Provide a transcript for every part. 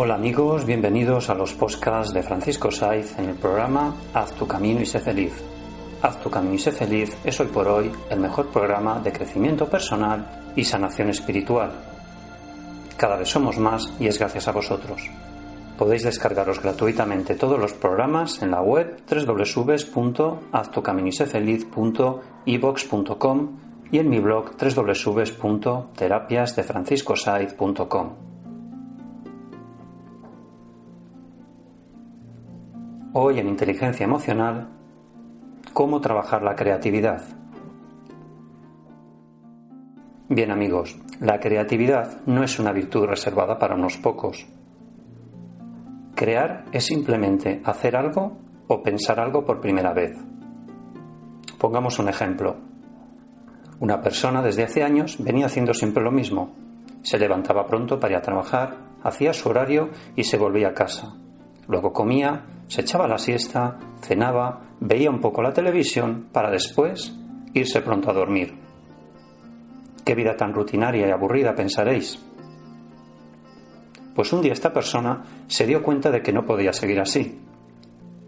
Hola amigos, bienvenidos a los podcasts de Francisco Saiz en el programa Haz tu camino y sé feliz. Haz tu camino y sé feliz es hoy por hoy el mejor programa de crecimiento personal y sanación espiritual. Cada vez somos más y es gracias a vosotros. Podéis descargaros gratuitamente todos los programas en la web www.haztucaminisefeliz.evox.com y en mi blog www.terapiasdefranciscosaiz.com. Hoy en Inteligencia Emocional, ¿cómo trabajar la creatividad? Bien amigos, la creatividad no es una virtud reservada para unos pocos. Crear es simplemente hacer algo o pensar algo por primera vez. Pongamos un ejemplo. Una persona desde hace años venía haciendo siempre lo mismo. Se levantaba pronto para ir a trabajar, hacía su horario y se volvía a casa. Luego comía, se echaba la siesta, cenaba, veía un poco la televisión para después irse pronto a dormir. Qué vida tan rutinaria y aburrida pensaréis. Pues un día esta persona se dio cuenta de que no podía seguir así,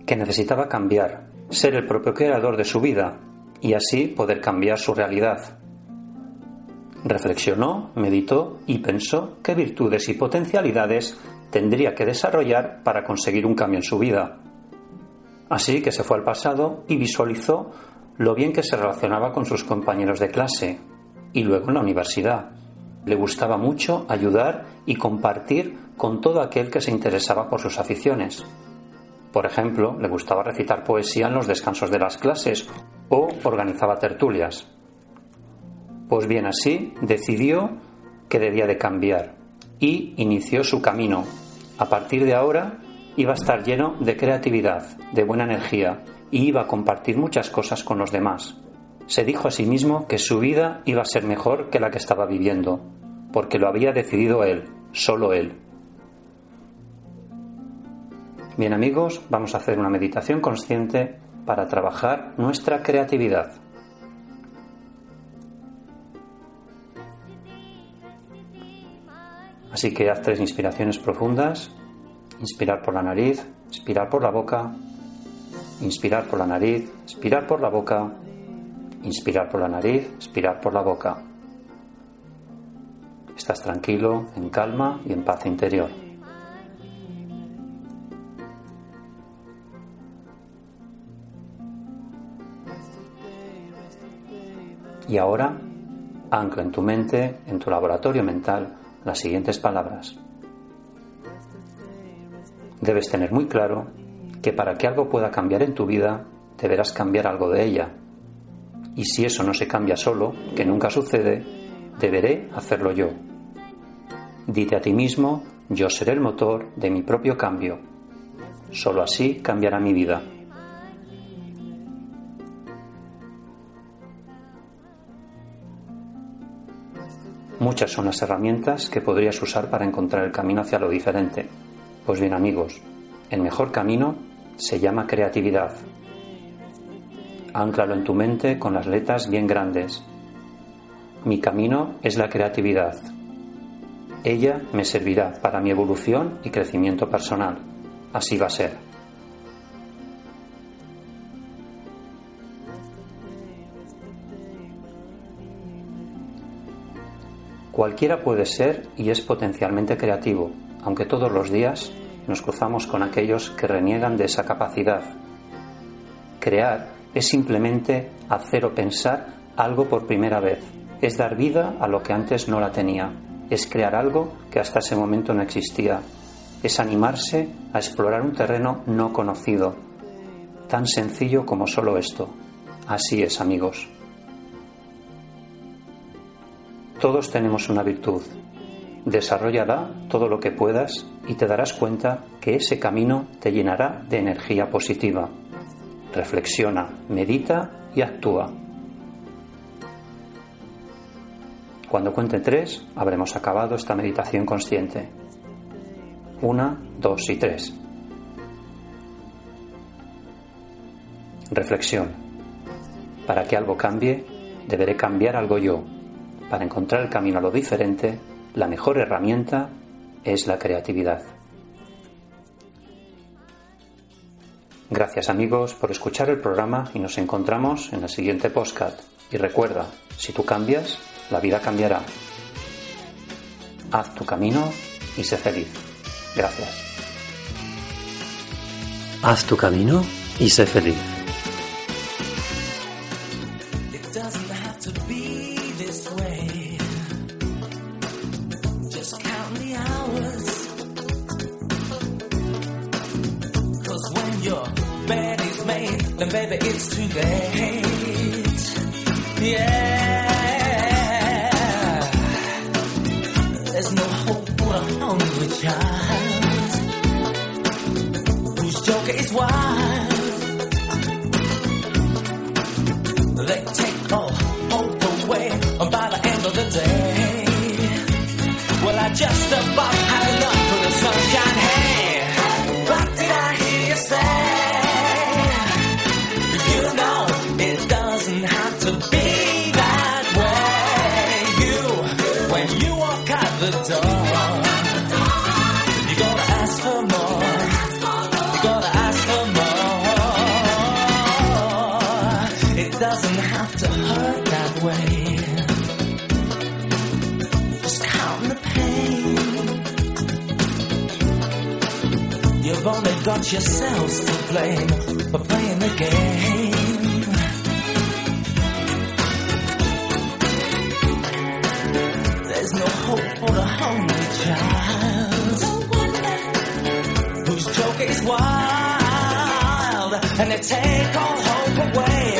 que necesitaba cambiar, ser el propio creador de su vida y así poder cambiar su realidad. Reflexionó, meditó y pensó qué virtudes y potencialidades tendría que desarrollar para conseguir un cambio en su vida. Así que se fue al pasado y visualizó lo bien que se relacionaba con sus compañeros de clase y luego en la universidad. Le gustaba mucho ayudar y compartir con todo aquel que se interesaba por sus aficiones. Por ejemplo, le gustaba recitar poesía en los descansos de las clases o organizaba tertulias. Pues bien, así decidió que debía de cambiar y inició su camino. A partir de ahora iba a estar lleno de creatividad, de buena energía y iba a compartir muchas cosas con los demás. Se dijo a sí mismo que su vida iba a ser mejor que la que estaba viviendo, porque lo había decidido él, solo él. Bien amigos, vamos a hacer una meditación consciente para trabajar nuestra creatividad. Así que haz tres inspiraciones profundas. Inspirar por la nariz, expirar por la boca, inspirar por la nariz, expirar por la boca, inspirar por la nariz, expirar por la boca. Estás tranquilo, en calma y en paz interior. Y ahora, ancla en tu mente, en tu laboratorio mental, las siguientes palabras. Debes tener muy claro que para que algo pueda cambiar en tu vida, deberás cambiar algo de ella. Y si eso no se cambia solo, que nunca sucede, deberé hacerlo yo. Dite a ti mismo, yo seré el motor de mi propio cambio. Solo así cambiará mi vida. Muchas son las herramientas que podrías usar para encontrar el camino hacia lo diferente. Pues bien amigos, el mejor camino se llama creatividad. Ánclalo en tu mente con las letras bien grandes. Mi camino es la creatividad. Ella me servirá para mi evolución y crecimiento personal. Así va a ser. Cualquiera puede ser y es potencialmente creativo, aunque todos los días nos cruzamos con aquellos que reniegan de esa capacidad. Crear es simplemente hacer o pensar algo por primera vez, es dar vida a lo que antes no la tenía, es crear algo que hasta ese momento no existía, es animarse a explorar un terreno no conocido, tan sencillo como solo esto. Así es, amigos. Todos tenemos una virtud. Desarrollala todo lo que puedas y te darás cuenta que ese camino te llenará de energía positiva. Reflexiona, medita y actúa. Cuando cuente tres, habremos acabado esta meditación consciente. Una, dos y tres. Reflexión. Para que algo cambie, deberé cambiar algo yo. Para encontrar el camino a lo diferente, la mejor herramienta es la creatividad. Gracias amigos por escuchar el programa y nos encontramos en el siguiente postcat. Y recuerda, si tú cambias, la vida cambiará. Haz tu camino y sé feliz. Gracias. Haz tu camino y sé feliz. It's too late. Yeah, there's no hope for a hungry child whose joker is wild. You've only got yourselves to blame for playing the game. There's no hope for the hungry child whose joke is wild and they take all hope away.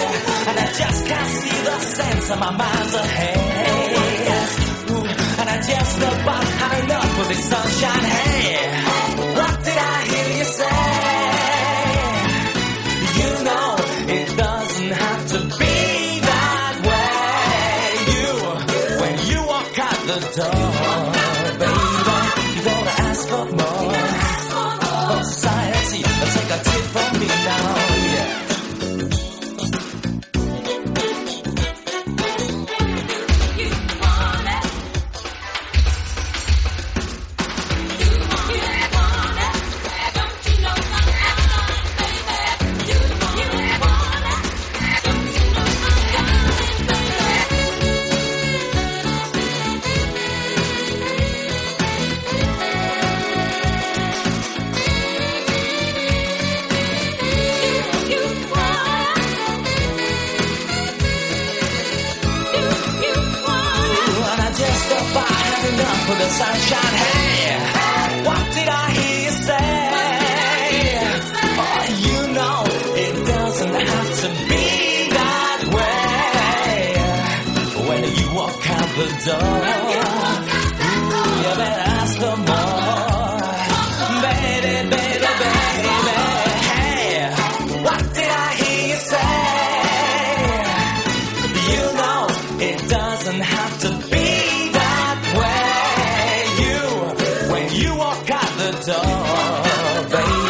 And I just can't see the sense of my mind's ahead. And I just about had enough of this sunshine. Hey. door. You better ask for more. Baby, baby, baby. Hey, what did I hear you say? You know, it doesn't have to be that way. You, when you walk out the door, baby.